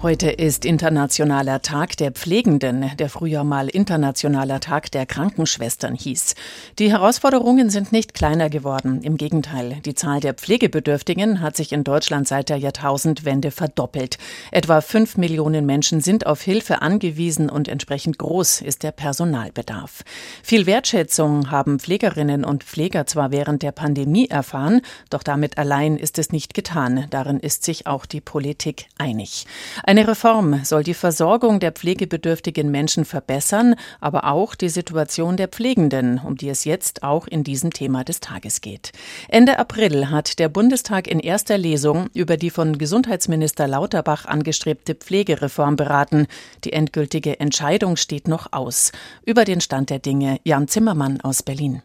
Heute ist Internationaler Tag der Pflegenden, der früher mal Internationaler Tag der Krankenschwestern hieß. Die Herausforderungen sind nicht kleiner geworden. Im Gegenteil, die Zahl der Pflegebedürftigen hat sich in Deutschland seit der Jahrtausendwende verdoppelt. Etwa fünf Millionen Menschen sind auf Hilfe angewiesen und entsprechend groß ist der Personalbedarf. Viel Wertschätzung haben Pflegerinnen und Pfleger zwar während der Pandemie erfahren, doch damit allein ist es nicht getan. Darin ist sich auch die Politik einig. Eine Reform soll die Versorgung der pflegebedürftigen Menschen verbessern, aber auch die Situation der Pflegenden, um die es jetzt auch in diesem Thema des Tages geht. Ende April hat der Bundestag in erster Lesung über die von Gesundheitsminister Lauterbach angestrebte Pflegereform beraten. Die endgültige Entscheidung steht noch aus. Über den Stand der Dinge Jan Zimmermann aus Berlin.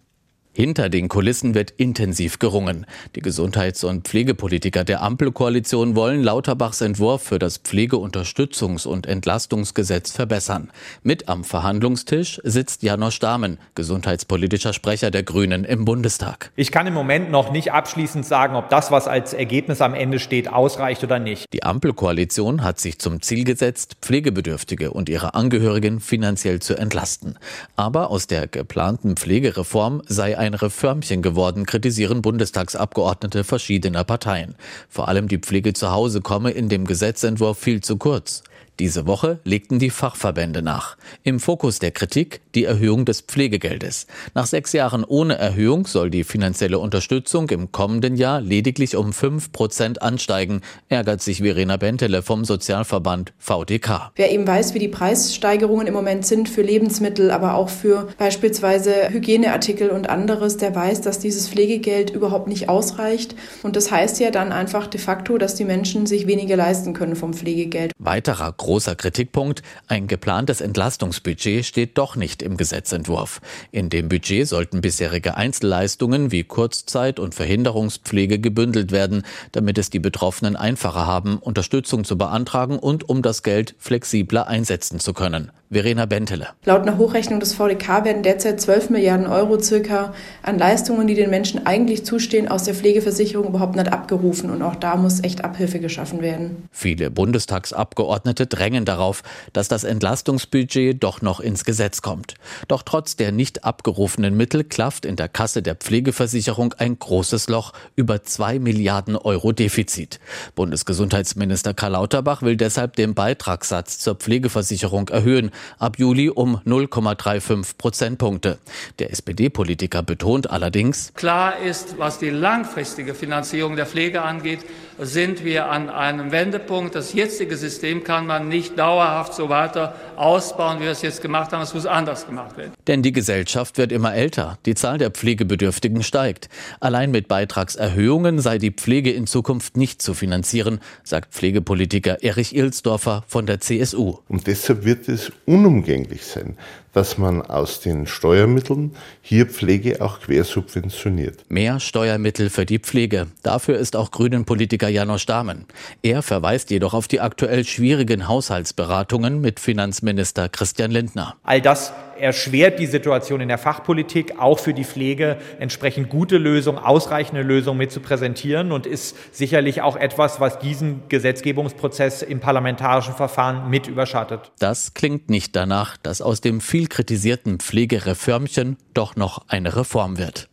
Hinter den Kulissen wird intensiv gerungen. Die Gesundheits- und Pflegepolitiker der Ampelkoalition wollen Lauterbachs Entwurf für das Pflegeunterstützungs- und Entlastungsgesetz verbessern. Mit am Verhandlungstisch sitzt Janosch Dahmen, gesundheitspolitischer Sprecher der Grünen im Bundestag. Ich kann im Moment noch nicht abschließend sagen, ob das, was als Ergebnis am Ende steht, ausreicht oder nicht. Die Ampelkoalition hat sich zum Ziel gesetzt, Pflegebedürftige und ihre Angehörigen finanziell zu entlasten. Aber aus der geplanten Pflegereform sei ein Reformchen geworden, kritisieren Bundestagsabgeordnete verschiedener Parteien. Vor allem die Pflege zu Hause komme in dem Gesetzentwurf viel zu kurz. Diese Woche legten die Fachverbände nach. Im Fokus der Kritik die Erhöhung des Pflegegeldes. Nach sechs Jahren ohne Erhöhung soll die finanzielle Unterstützung im kommenden Jahr lediglich um fünf Prozent ansteigen, ärgert sich Verena Bentele vom Sozialverband VDK. Wer eben weiß, wie die Preissteigerungen im Moment sind für Lebensmittel, aber auch für beispielsweise Hygieneartikel und anderes, der weiß, dass dieses Pflegegeld überhaupt nicht ausreicht. Und das heißt ja dann einfach de facto, dass die Menschen sich weniger leisten können vom Pflegegeld. Weiterer großer Kritikpunkt, ein geplantes Entlastungsbudget steht doch nicht im Gesetzentwurf. In dem Budget sollten bisherige Einzelleistungen wie Kurzzeit- und Verhinderungspflege gebündelt werden, damit es die Betroffenen einfacher haben, Unterstützung zu beantragen und um das Geld flexibler einsetzen zu können. Verena Bentele. Laut einer Hochrechnung des VDK werden derzeit 12 Milliarden Euro circa an Leistungen, die den Menschen eigentlich zustehen, aus der Pflegeversicherung überhaupt nicht abgerufen. Und auch da muss echt Abhilfe geschaffen werden. Viele Bundestagsabgeordnete drängen darauf, dass das Entlastungsbudget doch noch ins Gesetz kommt. Doch trotz der nicht abgerufenen Mittel klafft in der Kasse der Pflegeversicherung ein großes Loch über 2 Milliarden Euro Defizit. Bundesgesundheitsminister Karl Lauterbach will deshalb den Beitragssatz zur Pflegeversicherung erhöhen ab Juli um 0,35 Prozentpunkte. Der SPD-Politiker betont allerdings, klar ist, was die langfristige Finanzierung der Pflege angeht, sind wir an einem Wendepunkt. Das jetzige System kann man nicht dauerhaft so weiter ausbauen, wie wir es jetzt gemacht haben. Es muss anders gemacht werden. Denn die Gesellschaft wird immer älter. Die Zahl der Pflegebedürftigen steigt. Allein mit Beitragserhöhungen sei die Pflege in Zukunft nicht zu finanzieren, sagt Pflegepolitiker Erich Ilsdorfer von der CSU. Und deshalb wird es unumgänglich sein, dass man aus den Steuermitteln hier Pflege auch quersubventioniert. Mehr Steuermittel für die Pflege. Dafür ist auch Grünen-Politiker Janosch Dahmen. Er verweist jedoch auf die aktuell schwierigen Haushaltsberatungen mit Finanzminister Christian Lindner. All das erschwert die Situation in der Fachpolitik, auch für die Pflege entsprechend gute Lösungen, ausreichende Lösungen mit zu präsentieren und ist sicherlich auch etwas, was diesen Gesetzgebungsprozess im parlamentarischen Verfahren mit überschattet. Das klingt nicht danach, dass aus dem viel kritisierten Pflegereformchen doch noch eine Reform wird.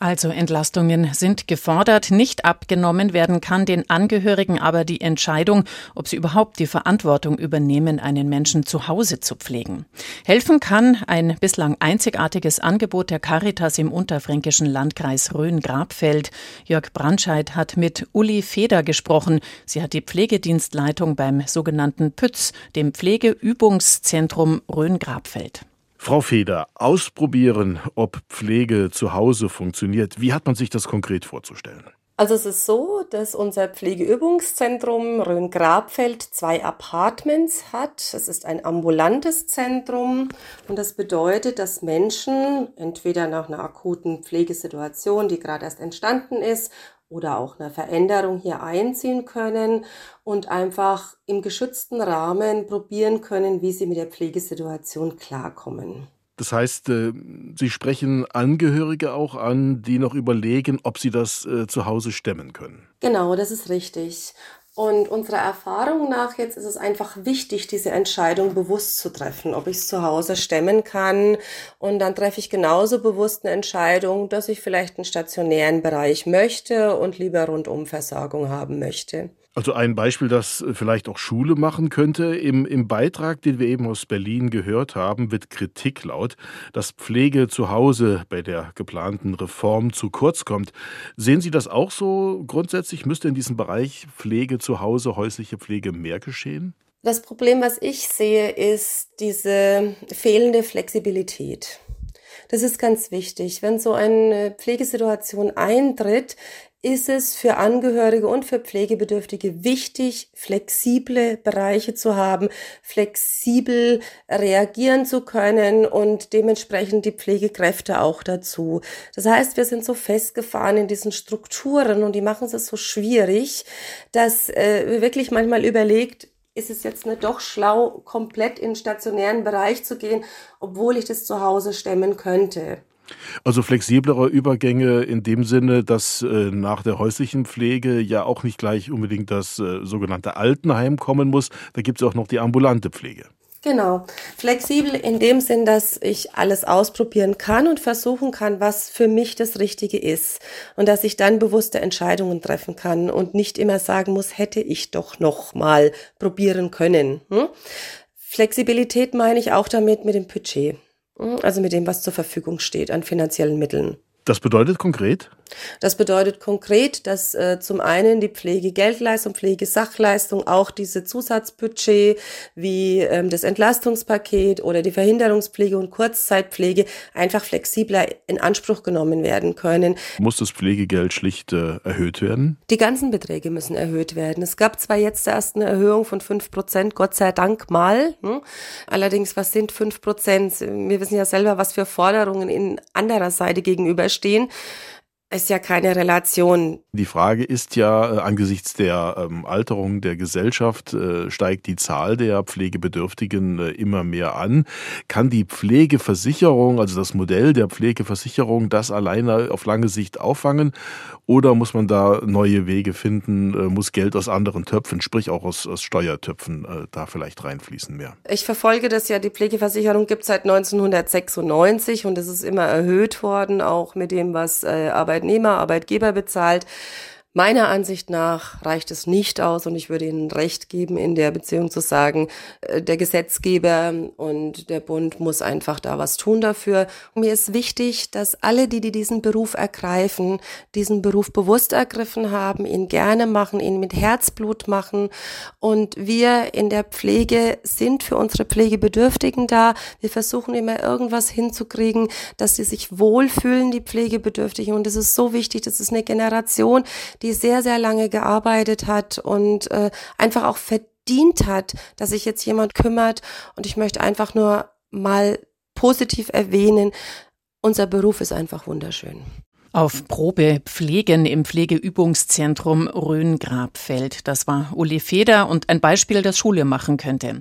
Also Entlastungen sind gefordert. Nicht abgenommen werden kann den Angehörigen aber die Entscheidung, ob sie überhaupt die Verantwortung übernehmen, einen Menschen zu Hause zu pflegen. Helfen kann ein bislang einzigartiges Angebot der Caritas im unterfränkischen Landkreis Rhön-Grabfeld. Jörg Brandscheid hat mit Uli Feder gesprochen. Sie hat die Pflegedienstleitung beim sogenannten PÜTZ, dem Pflegeübungszentrum Rhön-Grabfeld. Frau Feder, ausprobieren, ob Pflege zu Hause funktioniert. Wie hat man sich das konkret vorzustellen? Also es ist so, dass unser Pflegeübungszentrum Rhön-Grabfeld zwei Apartments hat. Es ist ein ambulantes Zentrum und das bedeutet, dass Menschen entweder nach einer akuten Pflegesituation, die gerade erst entstanden ist, oder auch eine Veränderung hier einziehen können und einfach im geschützten Rahmen probieren können, wie sie mit der Pflegesituation klarkommen. Das heißt, äh, Sie sprechen Angehörige auch an, die noch überlegen, ob sie das äh, zu Hause stemmen können. Genau, das ist richtig. Und unserer Erfahrung nach jetzt ist es einfach wichtig, diese Entscheidung bewusst zu treffen, ob ich es zu Hause stemmen kann. Und dann treffe ich genauso bewusst eine Entscheidung, dass ich vielleicht einen stationären Bereich möchte und lieber Rundumversorgung haben möchte. Also ein Beispiel, das vielleicht auch Schule machen könnte. Im, Im Beitrag, den wir eben aus Berlin gehört haben, wird Kritik laut, dass Pflege zu Hause bei der geplanten Reform zu kurz kommt. Sehen Sie das auch so grundsätzlich? Müsste in diesem Bereich Pflege zu Hause, häusliche Pflege mehr geschehen? Das Problem, was ich sehe, ist diese fehlende Flexibilität. Das ist ganz wichtig. Wenn so eine Pflegesituation eintritt, ist es für Angehörige und für Pflegebedürftige wichtig, flexible Bereiche zu haben, flexibel reagieren zu können und dementsprechend die Pflegekräfte auch dazu. Das heißt, wir sind so festgefahren in diesen Strukturen und die machen es so schwierig, dass äh, wirklich manchmal überlegt, ist es jetzt nicht doch schlau, komplett in den stationären Bereich zu gehen, obwohl ich das zu Hause stemmen könnte. Also flexiblere Übergänge in dem Sinne, dass äh, nach der häuslichen Pflege ja auch nicht gleich unbedingt das äh, sogenannte Altenheim kommen muss. Da gibt es auch noch die ambulante Pflege. Genau. Flexibel in dem Sinn, dass ich alles ausprobieren kann und versuchen kann, was für mich das Richtige ist. Und dass ich dann bewusste Entscheidungen treffen kann und nicht immer sagen muss, hätte ich doch noch mal probieren können. Hm? Flexibilität meine ich auch damit mit dem Budget. Hm? Also mit dem, was zur Verfügung steht an finanziellen Mitteln. Das bedeutet konkret? Das bedeutet konkret, dass äh, zum einen die Pflegegeldleistung, Pflegesachleistung, auch diese Zusatzbudget wie ähm, das Entlastungspaket oder die Verhinderungspflege und Kurzzeitpflege einfach flexibler in Anspruch genommen werden können. Muss das Pflegegeld schlicht äh, erhöht werden? Die ganzen Beträge müssen erhöht werden. Es gab zwar jetzt erst eine Erhöhung von fünf Prozent, Gott sei Dank mal. Hm? Allerdings, was sind fünf Prozent? Wir wissen ja selber, was für Forderungen in anderer Seite gegenüberstehen ist ja keine Relation. Die Frage ist ja, äh, angesichts der ähm, Alterung der Gesellschaft äh, steigt die Zahl der Pflegebedürftigen äh, immer mehr an. Kann die Pflegeversicherung, also das Modell der Pflegeversicherung, das alleine auf lange Sicht auffangen? Oder muss man da neue Wege finden, äh, muss Geld aus anderen Töpfen, sprich auch aus, aus Steuertöpfen, äh, da vielleicht reinfließen mehr? Ich verfolge das ja, die Pflegeversicherung gibt es seit 1996 und es ist immer erhöht worden, auch mit dem, was Arbeit Arbeitnehmer, Arbeitgeber bezahlt. Meiner Ansicht nach reicht es nicht aus und ich würde Ihnen recht geben, in der Beziehung zu sagen, äh, der Gesetzgeber und der Bund muss einfach da was tun dafür. Und mir ist wichtig, dass alle, die, die diesen Beruf ergreifen, diesen Beruf bewusst ergriffen haben, ihn gerne machen, ihn mit Herzblut machen. Und wir in der Pflege sind für unsere Pflegebedürftigen da. Wir versuchen immer irgendwas hinzukriegen, dass sie sich wohlfühlen, die Pflegebedürftigen. Und es ist so wichtig, das ist eine Generation, die sehr, sehr lange gearbeitet hat und äh, einfach auch verdient hat, dass sich jetzt jemand kümmert. Und ich möchte einfach nur mal positiv erwähnen, unser Beruf ist einfach wunderschön. Auf Probe Pflegen im Pflegeübungszentrum Rhön-Grabfeld. Das war Uli Feder und ein Beispiel, das Schule machen könnte.